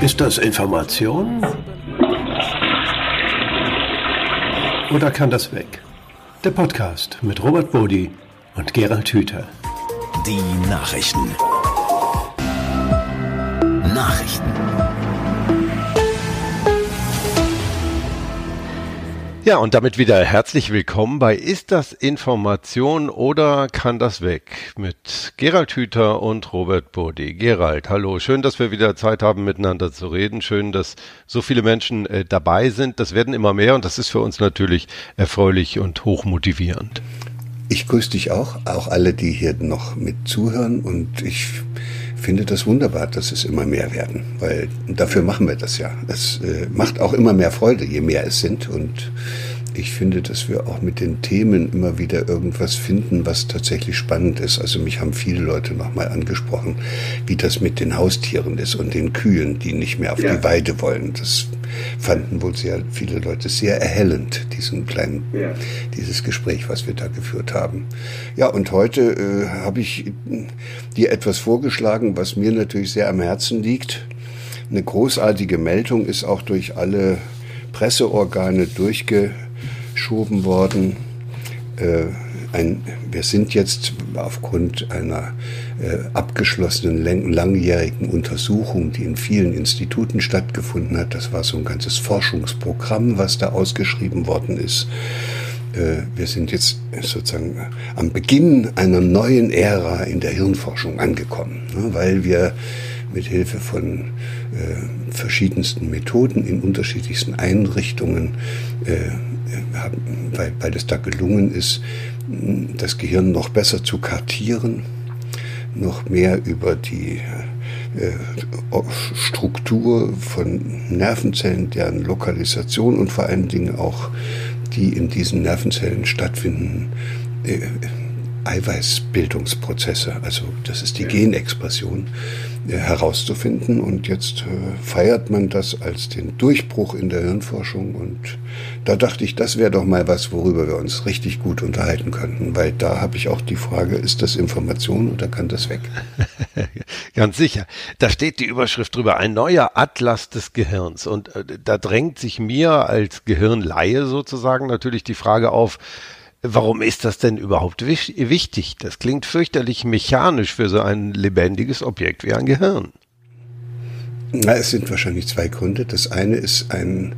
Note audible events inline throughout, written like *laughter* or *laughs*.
Ist das Information? Oder kann das weg? Der Podcast mit Robert Bodi und Gerald Hüther. Die Nachrichten. Ja, und damit wieder herzlich willkommen bei Ist das Information oder kann das weg? Mit Gerald Hüther und Robert Bodi. Gerald, hallo. Schön, dass wir wieder Zeit haben, miteinander zu reden. Schön, dass so viele Menschen äh, dabei sind. Das werden immer mehr und das ist für uns natürlich erfreulich und hochmotivierend. Ich grüße dich auch, auch alle, die hier noch mit zuhören und ich finde das wunderbar, dass es immer mehr werden, weil dafür machen wir das ja. Es äh, macht auch immer mehr Freude, je mehr es sind und ich finde, dass wir auch mit den Themen immer wieder irgendwas finden, was tatsächlich spannend ist. Also mich haben viele Leute nochmal angesprochen, wie das mit den Haustieren ist und den Kühen, die nicht mehr auf ja. die Weide wollen. Das fanden wohl sehr viele Leute sehr erhellend, diesen kleinen, ja. dieses Gespräch, was wir da geführt haben. Ja, und heute äh, habe ich dir etwas vorgeschlagen, was mir natürlich sehr am Herzen liegt. Eine großartige Meldung ist auch durch alle Presseorgane durchge geschoben worden. Äh, ein, wir sind jetzt aufgrund einer äh, abgeschlossenen lang, langjährigen Untersuchung, die in vielen Instituten stattgefunden hat, das war so ein ganzes Forschungsprogramm, was da ausgeschrieben worden ist. Äh, wir sind jetzt sozusagen am Beginn einer neuen Ära in der Hirnforschung angekommen, ne, weil wir mit Hilfe von äh, verschiedensten Methoden in unterschiedlichsten Einrichtungen äh, weil, weil es da gelungen ist, das Gehirn noch besser zu kartieren, noch mehr über die äh, Struktur von Nervenzellen, deren Lokalisation und vor allen Dingen auch die in diesen Nervenzellen stattfinden, äh, Eiweißbildungsprozesse, also das ist die Genexpression, äh, herauszufinden. Und jetzt äh, feiert man das als den Durchbruch in der Hirnforschung. Und da dachte ich, das wäre doch mal was, worüber wir uns richtig gut unterhalten könnten. Weil da habe ich auch die Frage, ist das Information oder kann das weg? *laughs* Ganz sicher. Da steht die Überschrift drüber, ein neuer Atlas des Gehirns. Und äh, da drängt sich mir als Gehirnlaie sozusagen natürlich die Frage auf, Warum ist das denn überhaupt wichtig? Das klingt fürchterlich mechanisch für so ein lebendiges Objekt wie ein Gehirn. Na, es sind wahrscheinlich zwei Gründe. Das eine ist ein,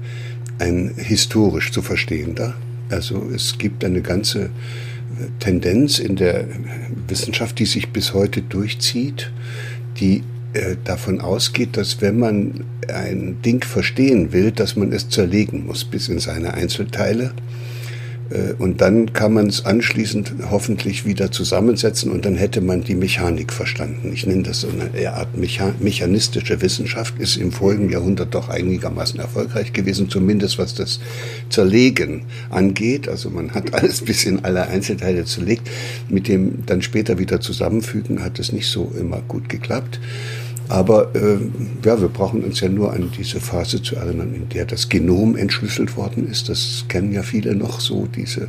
ein historisch zu verstehender. Also es gibt eine ganze Tendenz in der Wissenschaft, die sich bis heute durchzieht, die äh, davon ausgeht, dass wenn man ein Ding verstehen will, dass man es zerlegen muss bis in seine Einzelteile äh, und dann kann man es anschließend hoffentlich wieder zusammensetzen und dann hätte man die Mechanik verstanden. Ich nenne das so eine Art mechanistische Wissenschaft, ist im vorigen Jahrhundert doch einigermaßen erfolgreich gewesen, zumindest was das Zerlegen angeht. Also man hat *laughs* alles bis in alle Einzelteile zerlegt. Mit dem dann später wieder zusammenfügen hat es nicht so immer gut geklappt. Aber äh, ja, wir brauchen uns ja nur an diese Phase zu erinnern, in der das Genom entschlüsselt worden ist. Das kennen ja viele noch so, diese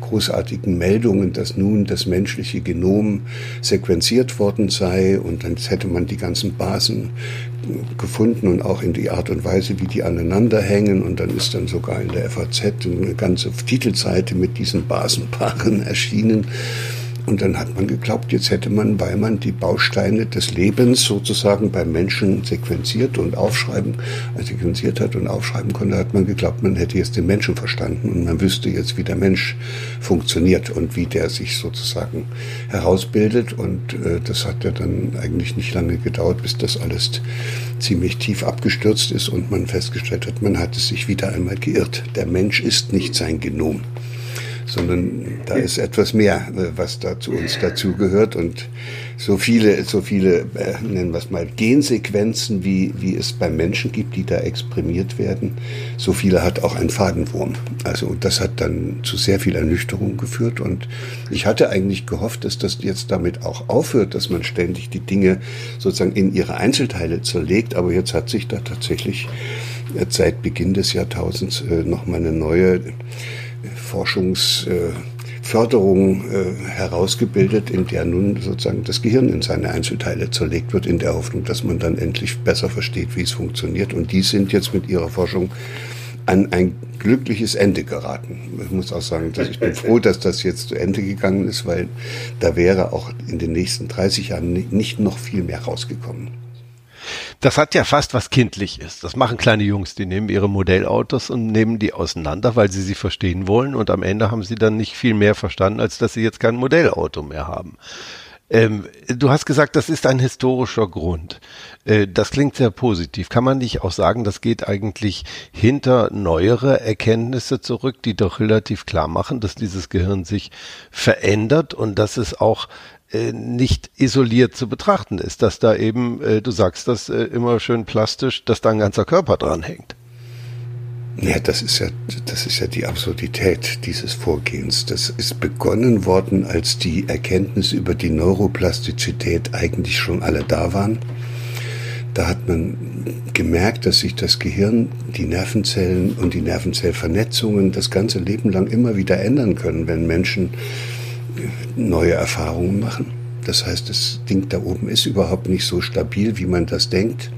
großartigen Meldungen, dass nun das menschliche Genom sequenziert worden sei und dann hätte man die ganzen Basen gefunden und auch in die Art und Weise, wie die aneinander hängen. Und dann ist dann sogar in der FAZ eine ganze Titelseite mit diesen Basenpaaren *laughs* erschienen. Und dann hat man geglaubt, jetzt hätte man, weil man die Bausteine des Lebens sozusagen beim Menschen sequenziert und aufschreiben, äh, sequenziert hat und aufschreiben konnte, hat man geglaubt, man hätte jetzt den Menschen verstanden und man wüsste jetzt, wie der Mensch funktioniert und wie der sich sozusagen herausbildet. Und äh, das hat ja dann eigentlich nicht lange gedauert, bis das alles ziemlich tief abgestürzt ist und man festgestellt hat, man hat es sich wieder einmal geirrt. Der Mensch ist nicht sein Genom sondern da ist etwas mehr, äh, was da zu uns dazugehört. Und so viele, so viele, äh, nennen wir es mal, Gensequenzen, wie, wie es beim Menschen gibt, die da exprimiert werden, so viele hat auch ein Fadenwurm. Also das hat dann zu sehr viel Ernüchterung geführt. Und ich hatte eigentlich gehofft, dass das jetzt damit auch aufhört, dass man ständig die Dinge sozusagen in ihre Einzelteile zerlegt, aber jetzt hat sich da tatsächlich äh, seit Beginn des Jahrtausends äh, nochmal eine neue Forschungs, äh, Förderung äh, herausgebildet, in der nun sozusagen das Gehirn in seine Einzelteile zerlegt wird, in der Hoffnung, dass man dann endlich besser versteht, wie es funktioniert. Und die sind jetzt mit ihrer Forschung an ein glückliches Ende geraten. Ich muss auch sagen, dass ich bin *laughs* froh, dass das jetzt zu Ende gegangen ist, weil da wäre auch in den nächsten 30 Jahren nicht noch viel mehr rausgekommen. Das hat ja fast was Kindliches. Das machen kleine Jungs, die nehmen ihre Modellautos und nehmen die auseinander, weil sie sie verstehen wollen und am Ende haben sie dann nicht viel mehr verstanden, als dass sie jetzt kein Modellauto mehr haben. Ähm, du hast gesagt, das ist ein historischer Grund. Äh, das klingt sehr positiv. Kann man nicht auch sagen, das geht eigentlich hinter neuere Erkenntnisse zurück, die doch relativ klar machen, dass dieses Gehirn sich verändert und dass es auch äh, nicht isoliert zu betrachten ist, dass da eben, äh, du sagst das äh, immer schön plastisch, dass da ein ganzer Körper dran hängt. Ja, das ist ja, das ist ja die Absurdität dieses Vorgehens. Das ist begonnen worden, als die Erkenntnisse über die Neuroplastizität eigentlich schon alle da waren. Da hat man gemerkt, dass sich das Gehirn, die Nervenzellen und die Nervenzellvernetzungen das ganze Leben lang immer wieder ändern können, wenn Menschen neue Erfahrungen machen. Das heißt, das Ding da oben ist überhaupt nicht so stabil, wie man das denkt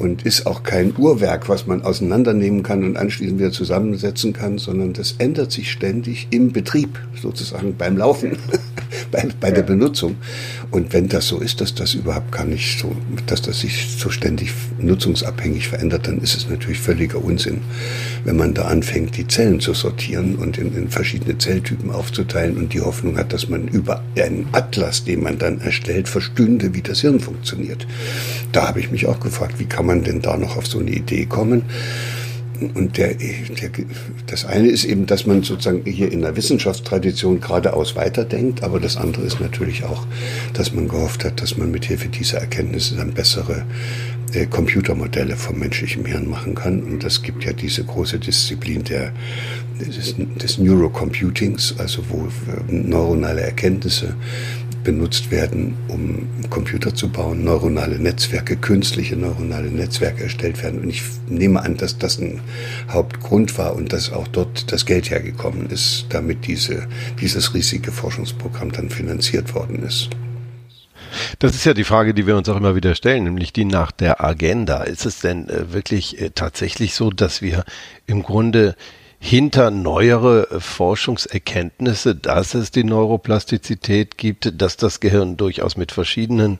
und ist auch kein Uhrwerk, was man auseinandernehmen kann und anschließend wieder zusammensetzen kann, sondern das ändert sich ständig im Betrieb, sozusagen beim Laufen, bei, bei der Benutzung. Und wenn das so ist, dass das überhaupt gar nicht so, dass das sich so ständig nutzungsabhängig verändert, dann ist es natürlich völliger Unsinn, wenn man da anfängt, die Zellen zu sortieren und in, in verschiedene Zelltypen aufzuteilen und die Hoffnung hat, dass man über einen Atlas, den man dann erstellt, verstünde, wie das Hirn funktioniert. Da habe ich mich auch gefragt, wie kann man denn da noch auf so eine Idee kommen? Und der, der, das eine ist eben, dass man sozusagen hier in der Wissenschaftstradition geradeaus weiterdenkt, aber das andere ist natürlich auch, dass man gehofft hat, dass man mit Hilfe dieser Erkenntnisse dann bessere äh, Computermodelle vom menschlichen Hirn machen kann. Und das gibt ja diese große Disziplin der, des, des Neurocomputings, also wo äh, neuronale Erkenntnisse benutzt werden, um Computer zu bauen, neuronale Netzwerke, künstliche neuronale Netzwerke erstellt werden. Und ich nehme an, dass das ein Hauptgrund war und dass auch dort das Geld hergekommen ist, damit diese, dieses riesige Forschungsprogramm dann finanziert worden ist. Das ist ja die Frage, die wir uns auch immer wieder stellen, nämlich die nach der Agenda. Ist es denn äh, wirklich äh, tatsächlich so, dass wir im Grunde hinter neuere Forschungserkenntnisse, dass es die Neuroplastizität gibt, dass das Gehirn durchaus mit verschiedenen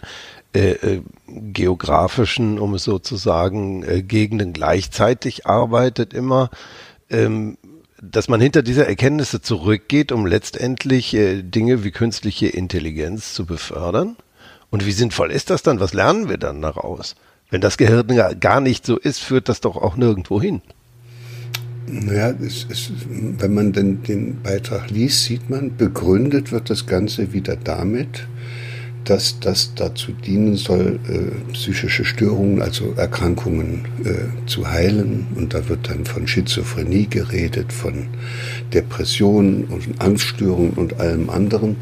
äh, äh, geografischen, um es so zu sagen, äh, Gegenden gleichzeitig arbeitet immer, ähm, dass man hinter dieser Erkenntnisse zurückgeht, um letztendlich äh, Dinge wie künstliche Intelligenz zu befördern? Und wie sinnvoll ist das dann? Was lernen wir dann daraus? Wenn das Gehirn gar nicht so ist, führt das doch auch nirgendwo hin. Naja, es, es, wenn man denn den Beitrag liest, sieht man, begründet wird das Ganze wieder damit, dass das dazu dienen soll, äh, psychische Störungen, also Erkrankungen äh, zu heilen. Und da wird dann von Schizophrenie geredet, von Depressionen und Angststörungen und allem anderen.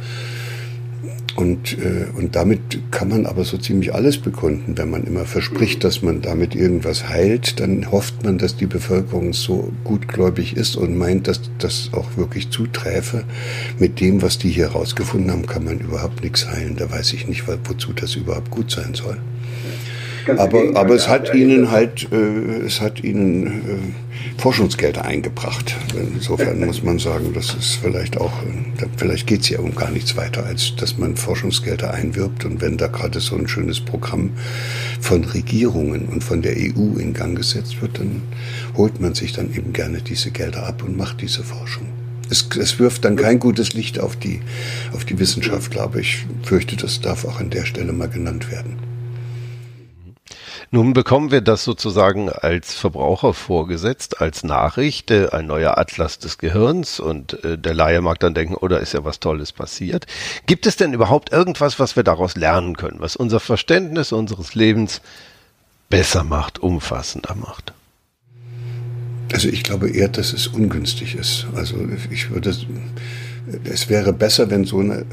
Und, äh, und damit kann man aber so ziemlich alles begründen. Wenn man immer verspricht, dass man damit irgendwas heilt, dann hofft man, dass die Bevölkerung so gutgläubig ist und meint, dass das auch wirklich zuträfe. Mit dem, was die hier rausgefunden haben, kann man überhaupt nichts heilen. Da weiß ich nicht, wozu das überhaupt gut sein soll. Aber, aber es hat ihnen halt, äh, es hat ihnen äh, Forschungsgelder eingebracht. Insofern muss man sagen, das ist vielleicht auch, äh, vielleicht geht es ja um gar nichts weiter, als dass man Forschungsgelder einwirbt. Und wenn da gerade so ein schönes Programm von Regierungen und von der EU in Gang gesetzt wird, dann holt man sich dann eben gerne diese Gelder ab und macht diese Forschung. Es, es wirft dann kein gutes Licht auf die, auf die Wissenschaft, glaube ich. Fürchte, das darf auch an der Stelle mal genannt werden. Nun bekommen wir das sozusagen als Verbraucher vorgesetzt, als Nachricht, äh, ein neuer Atlas des Gehirns und äh, der Laie mag dann denken, oder oh, ist ja was Tolles passiert. Gibt es denn überhaupt irgendwas, was wir daraus lernen können, was unser Verständnis unseres Lebens besser macht, umfassender macht? Also ich glaube eher, dass es ungünstig ist. Also ich würde, es wäre besser, wenn so eine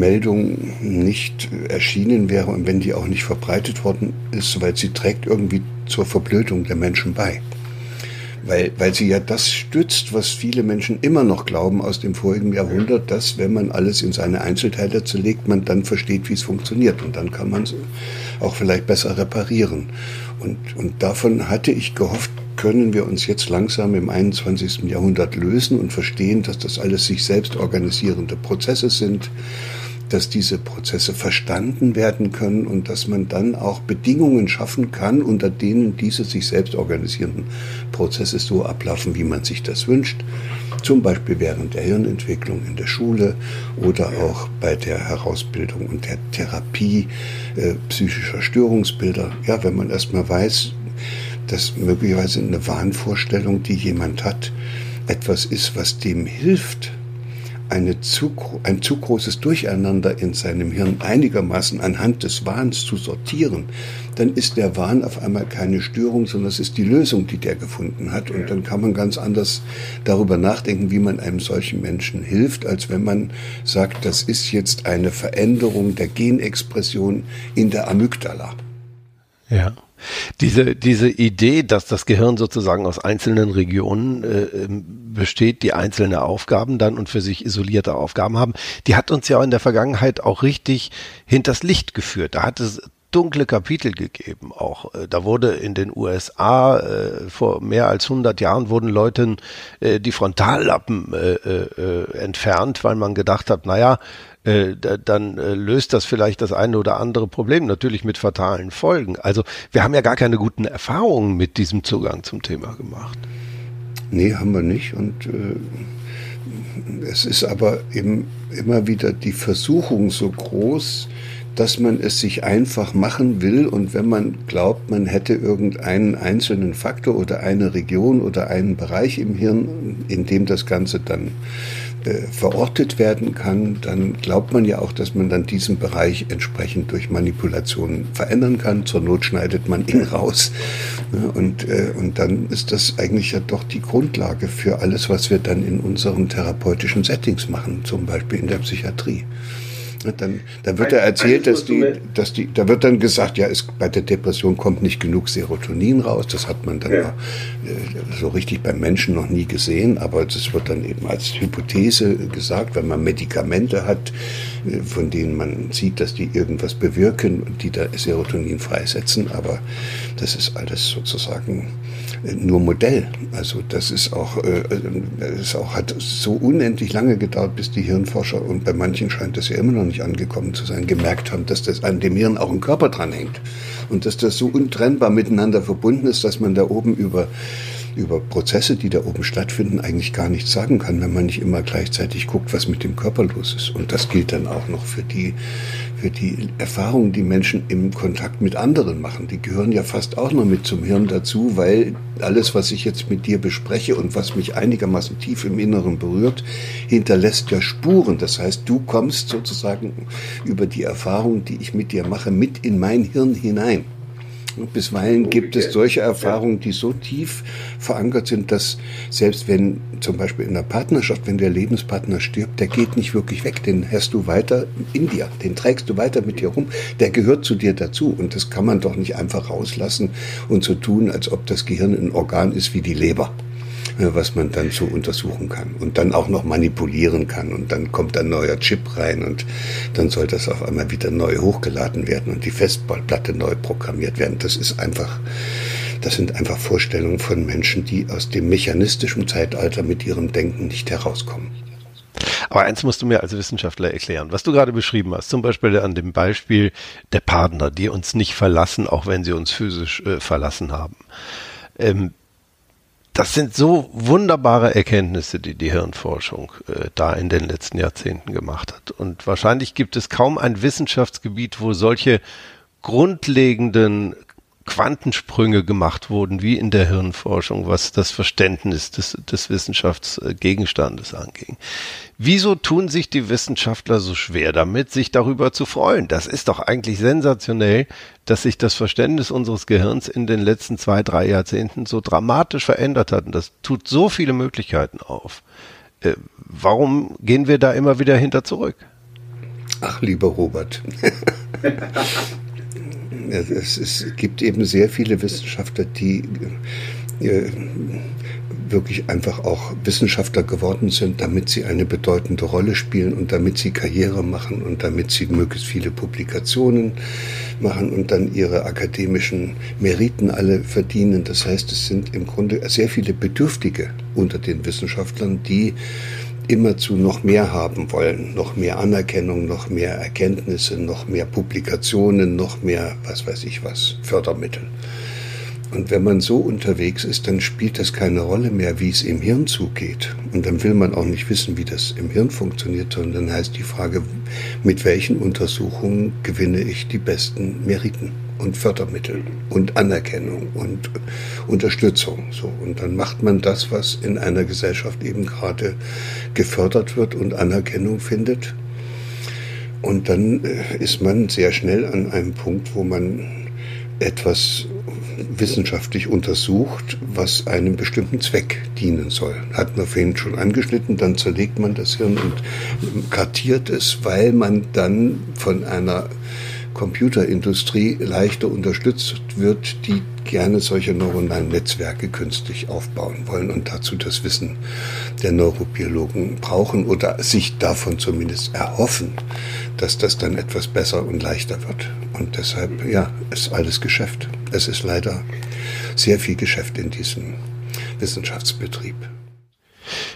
Meldung nicht erschienen wäre und wenn die auch nicht verbreitet worden ist, weil sie trägt irgendwie zur Verblödung der Menschen bei. weil, weil sie ja das stützt, was viele Menschen immer noch glauben aus dem vorigen Jahrhundert, dass wenn man alles in seine Einzelteile zerlegt, man dann versteht, wie es funktioniert und dann kann man es auch vielleicht besser reparieren. Und, und davon hatte ich gehofft, können wir uns jetzt langsam im 21. Jahrhundert lösen und verstehen, dass das alles sich selbst organisierende Prozesse sind dass diese Prozesse verstanden werden können und dass man dann auch Bedingungen schaffen kann, unter denen diese sich selbst organisierenden Prozesse so ablaufen, wie man sich das wünscht. Zum Beispiel während der Hirnentwicklung in der Schule oder auch bei der Herausbildung und der Therapie äh, psychischer Störungsbilder. Ja, wenn man erstmal weiß, dass möglicherweise eine Wahnvorstellung, die jemand hat, etwas ist, was dem hilft, eine zu, ein zu großes Durcheinander in seinem Hirn einigermaßen anhand des Wahns zu sortieren, dann ist der Wahn auf einmal keine Störung, sondern es ist die Lösung, die der gefunden hat. Und dann kann man ganz anders darüber nachdenken, wie man einem solchen Menschen hilft, als wenn man sagt, das ist jetzt eine Veränderung der Genexpression in der Amygdala. Ja. Diese, diese Idee, dass das Gehirn sozusagen aus einzelnen Regionen äh, ähm, besteht, die einzelne Aufgaben dann und für sich isolierte Aufgaben haben, die hat uns ja in der Vergangenheit auch richtig hinters Licht geführt. Da hat es dunkle Kapitel gegeben auch. Äh, da wurde in den USA äh, vor mehr als 100 Jahren wurden Leuten äh, die Frontallappen äh, äh, entfernt, weil man gedacht hat, naja, äh, dann äh, löst das vielleicht das eine oder andere Problem, natürlich mit fatalen Folgen. Also wir haben ja gar keine guten Erfahrungen mit diesem Zugang zum Thema gemacht. Nee, haben wir nicht. Und äh, es ist aber eben immer wieder die Versuchung so groß, dass man es sich einfach machen will und wenn man glaubt, man hätte irgendeinen einzelnen Faktor oder eine Region oder einen Bereich im Hirn, in dem das Ganze dann verortet werden kann, dann glaubt man ja auch, dass man dann diesen Bereich entsprechend durch Manipulationen verändern kann. Zur Not schneidet man ihn raus. Und, äh, und dann ist das eigentlich ja doch die Grundlage für alles, was wir dann in unseren therapeutischen Settings machen, zum Beispiel in der Psychiatrie. Dann, dann wird er erzählt, dass die, dass die, da wird dann gesagt, ja, es, bei der Depression kommt nicht genug Serotonin raus. Das hat man dann ja. auch, äh, so richtig beim Menschen noch nie gesehen, aber das wird dann eben als Hypothese gesagt, wenn man Medikamente hat, äh, von denen man sieht, dass die irgendwas bewirken und die da Serotonin freisetzen. Aber das ist alles sozusagen nur Modell. Also das ist auch, äh, das auch hat so unendlich lange gedauert, bis die Hirnforscher und bei manchen scheint das ja immer noch nicht angekommen zu sein, gemerkt haben, dass das an dem Hirn auch ein Körper dranhängt und dass das so untrennbar miteinander verbunden ist, dass man da oben über über Prozesse, die da oben stattfinden, eigentlich gar nichts sagen kann, wenn man nicht immer gleichzeitig guckt, was mit dem Körper los ist. Und das gilt dann auch noch für die, für die Erfahrungen, die Menschen im Kontakt mit anderen machen. Die gehören ja fast auch noch mit zum Hirn dazu, weil alles, was ich jetzt mit dir bespreche und was mich einigermaßen tief im Inneren berührt, hinterlässt ja Spuren. Das heißt, du kommst sozusagen über die Erfahrung, die ich mit dir mache, mit in mein Hirn hinein. Bisweilen gibt es solche Erfahrungen, die so tief verankert sind, dass selbst wenn zum Beispiel in einer Partnerschaft, wenn der Lebenspartner stirbt, der geht nicht wirklich weg, den hast du weiter in dir, den trägst du weiter mit dir rum, der gehört zu dir dazu. Und das kann man doch nicht einfach rauslassen und so tun, als ob das Gehirn ein Organ ist wie die Leber was man dann so untersuchen kann und dann auch noch manipulieren kann und dann kommt ein neuer Chip rein und dann soll das auf einmal wieder neu hochgeladen werden und die Festplatte neu programmiert werden. Das ist einfach, das sind einfach Vorstellungen von Menschen, die aus dem mechanistischen Zeitalter mit ihrem Denken nicht herauskommen. Aber eins musst du mir als Wissenschaftler erklären, was du gerade beschrieben hast, zum Beispiel an dem Beispiel der Partner, die uns nicht verlassen, auch wenn sie uns physisch äh, verlassen haben. Ähm, das sind so wunderbare Erkenntnisse, die die Hirnforschung äh, da in den letzten Jahrzehnten gemacht hat. Und wahrscheinlich gibt es kaum ein Wissenschaftsgebiet, wo solche grundlegenden Quantensprünge gemacht wurden, wie in der Hirnforschung, was das Verständnis des, des Wissenschaftsgegenstandes anging. Wieso tun sich die Wissenschaftler so schwer damit, sich darüber zu freuen? Das ist doch eigentlich sensationell, dass sich das Verständnis unseres Gehirns in den letzten zwei, drei Jahrzehnten so dramatisch verändert hat. Und das tut so viele Möglichkeiten auf. Äh, warum gehen wir da immer wieder hinter zurück? Ach, lieber Robert. *laughs* es, es gibt eben sehr viele Wissenschaftler, die äh, wirklich einfach auch Wissenschaftler geworden sind, damit sie eine bedeutende Rolle spielen und damit sie Karriere machen und damit sie möglichst viele Publikationen machen und dann ihre akademischen Meriten alle verdienen. Das heißt, es sind im Grunde sehr viele Bedürftige unter den Wissenschaftlern, die immerzu noch mehr haben wollen, noch mehr Anerkennung, noch mehr Erkenntnisse, noch mehr Publikationen, noch mehr, was weiß ich was, Fördermittel. Und wenn man so unterwegs ist, dann spielt das keine Rolle mehr, wie es im Hirn zugeht. Und dann will man auch nicht wissen, wie das im Hirn funktioniert, sondern dann heißt die Frage, mit welchen Untersuchungen gewinne ich die besten Meriten und Fördermittel und Anerkennung und Unterstützung. So. Und dann macht man das, was in einer Gesellschaft eben gerade gefördert wird und Anerkennung findet. Und dann äh, ist man sehr schnell an einem Punkt, wo man etwas wissenschaftlich untersucht, was einem bestimmten Zweck dienen soll. Hat man vorhin schon angeschnitten, dann zerlegt man das Hirn und kartiert es, weil man dann von einer Computerindustrie leichter unterstützt wird, die gerne solche neuronalen Netzwerke künstlich aufbauen wollen und dazu das Wissen der Neurobiologen brauchen oder sich davon zumindest erhoffen, dass das dann etwas besser und leichter wird. Und deshalb, ja, ist alles Geschäft. Es ist leider sehr viel Geschäft in diesem Wissenschaftsbetrieb.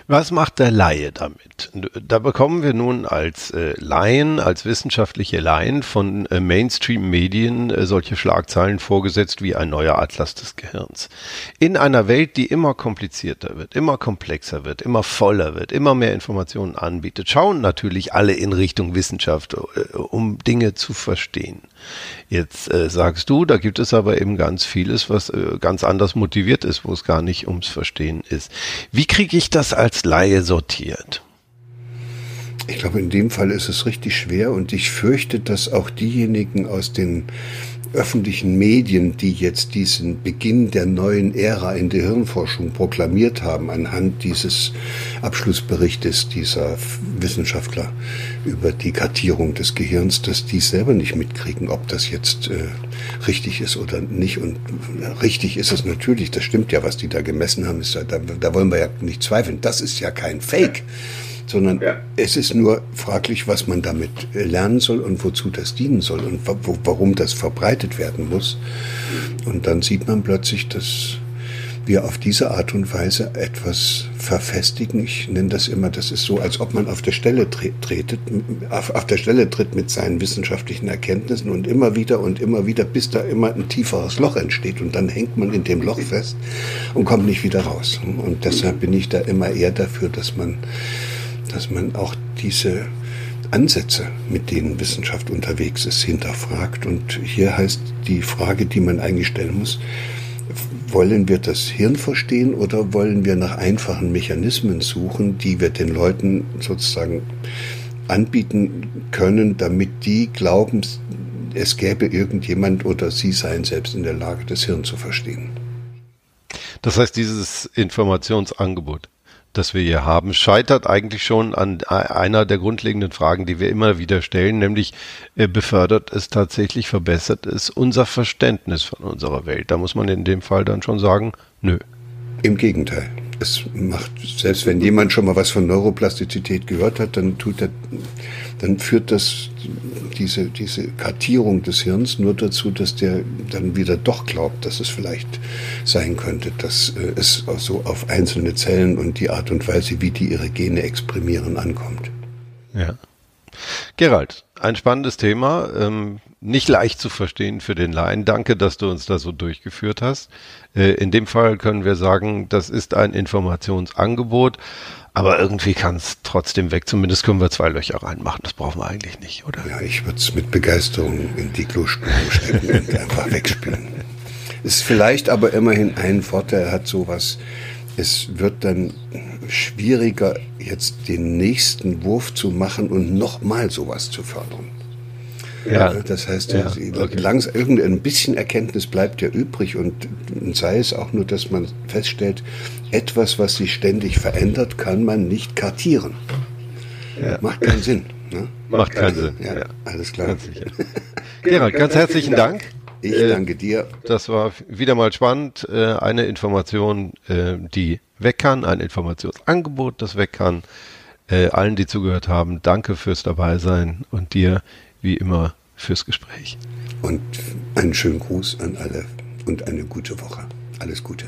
Was macht der Laie damit? Da bekommen wir nun als äh, Laien, als wissenschaftliche Laien von äh, Mainstream-Medien äh, solche Schlagzeilen vorgesetzt wie ein neuer Atlas des Gehirns. In einer Welt, die immer komplizierter wird, immer komplexer wird, immer voller wird, immer mehr Informationen anbietet, schauen natürlich alle in Richtung Wissenschaft, äh, um Dinge zu verstehen. Jetzt äh, sagst du, da gibt es aber eben ganz vieles, was äh, ganz anders motiviert ist, wo es gar nicht ums Verstehen ist. Wie kriege ich das als Laie sortiert? Ich glaube, in dem Fall ist es richtig schwer und ich fürchte, dass auch diejenigen aus den öffentlichen Medien, die jetzt diesen Beginn der neuen Ära in der Hirnforschung proklamiert haben, anhand dieses Abschlussberichtes dieser Wissenschaftler über die Kartierung des Gehirns, dass die selber nicht mitkriegen, ob das jetzt äh, richtig ist oder nicht. Und richtig ist es natürlich, das stimmt ja, was die da gemessen haben, ist, da, da wollen wir ja nicht zweifeln. Das ist ja kein Fake sondern ja. es ist nur fraglich, was man damit äh, lernen soll und wozu das dienen soll und warum das verbreitet werden muss. Und dann sieht man plötzlich, dass wir auf diese Art und Weise etwas verfestigen. Ich nenne das immer, das ist so, als ob man auf der Stelle tretet, auf, auf der Stelle tritt mit seinen wissenschaftlichen Erkenntnissen und immer wieder und immer wieder, bis da immer ein tieferes Loch entsteht und dann hängt man in dem Loch fest und kommt nicht wieder raus. Und deshalb bin ich da immer eher dafür, dass man dass man auch diese Ansätze, mit denen Wissenschaft unterwegs ist, hinterfragt. Und hier heißt die Frage, die man eigentlich stellen muss, wollen wir das Hirn verstehen oder wollen wir nach einfachen Mechanismen suchen, die wir den Leuten sozusagen anbieten können, damit die glauben, es gäbe irgendjemand oder sie seien selbst in der Lage, das Hirn zu verstehen. Das heißt, dieses Informationsangebot das wir hier haben, scheitert eigentlich schon an einer der grundlegenden Fragen, die wir immer wieder stellen, nämlich äh, befördert es tatsächlich, verbessert es unser Verständnis von unserer Welt. Da muss man in dem Fall dann schon sagen, nö. Im Gegenteil. Es macht, selbst wenn jemand schon mal was von Neuroplastizität gehört hat, dann tut er, dann führt das, diese, diese Kartierung des Hirns nur dazu, dass der dann wieder doch glaubt, dass es vielleicht sein könnte, dass äh, es so auf einzelne Zellen und die Art und Weise, wie die ihre Gene exprimieren, ankommt. Ja. Gerald, ein spannendes Thema, ähm, nicht leicht zu verstehen für den Laien. Danke, dass du uns da so durchgeführt hast. Äh, in dem Fall können wir sagen, das ist ein Informationsangebot, aber irgendwie kann es trotzdem weg. Zumindest können wir zwei Löcher reinmachen. Das brauchen wir eigentlich nicht, oder? Ja, ich würde es mit Begeisterung in die Klospülung stecken und einfach wegspülen. Ist vielleicht aber immerhin ein Vorteil, hat sowas. Es wird dann schwieriger, jetzt den nächsten Wurf zu machen und nochmal sowas zu fördern. Ja. Das heißt, ja, okay. langsam irgendein bisschen Erkenntnis bleibt ja übrig und, sei es auch nur, dass man feststellt, etwas, was sich ständig verändert, kann man nicht kartieren. Ja. Macht keinen Sinn. Ne? Macht keinen Sinn. Ja, alles klar. Ganz Gerald, *laughs* ganz herzlichen Dank. Ich äh, danke dir. Das war wieder mal spannend. Äh, eine Information, äh, die weg kann, ein Informationsangebot, das weg kann. allen, die zugehört haben, danke fürs Dabeisein und dir wie immer fürs Gespräch. Und einen schönen Gruß an alle und eine gute Woche. Alles Gute.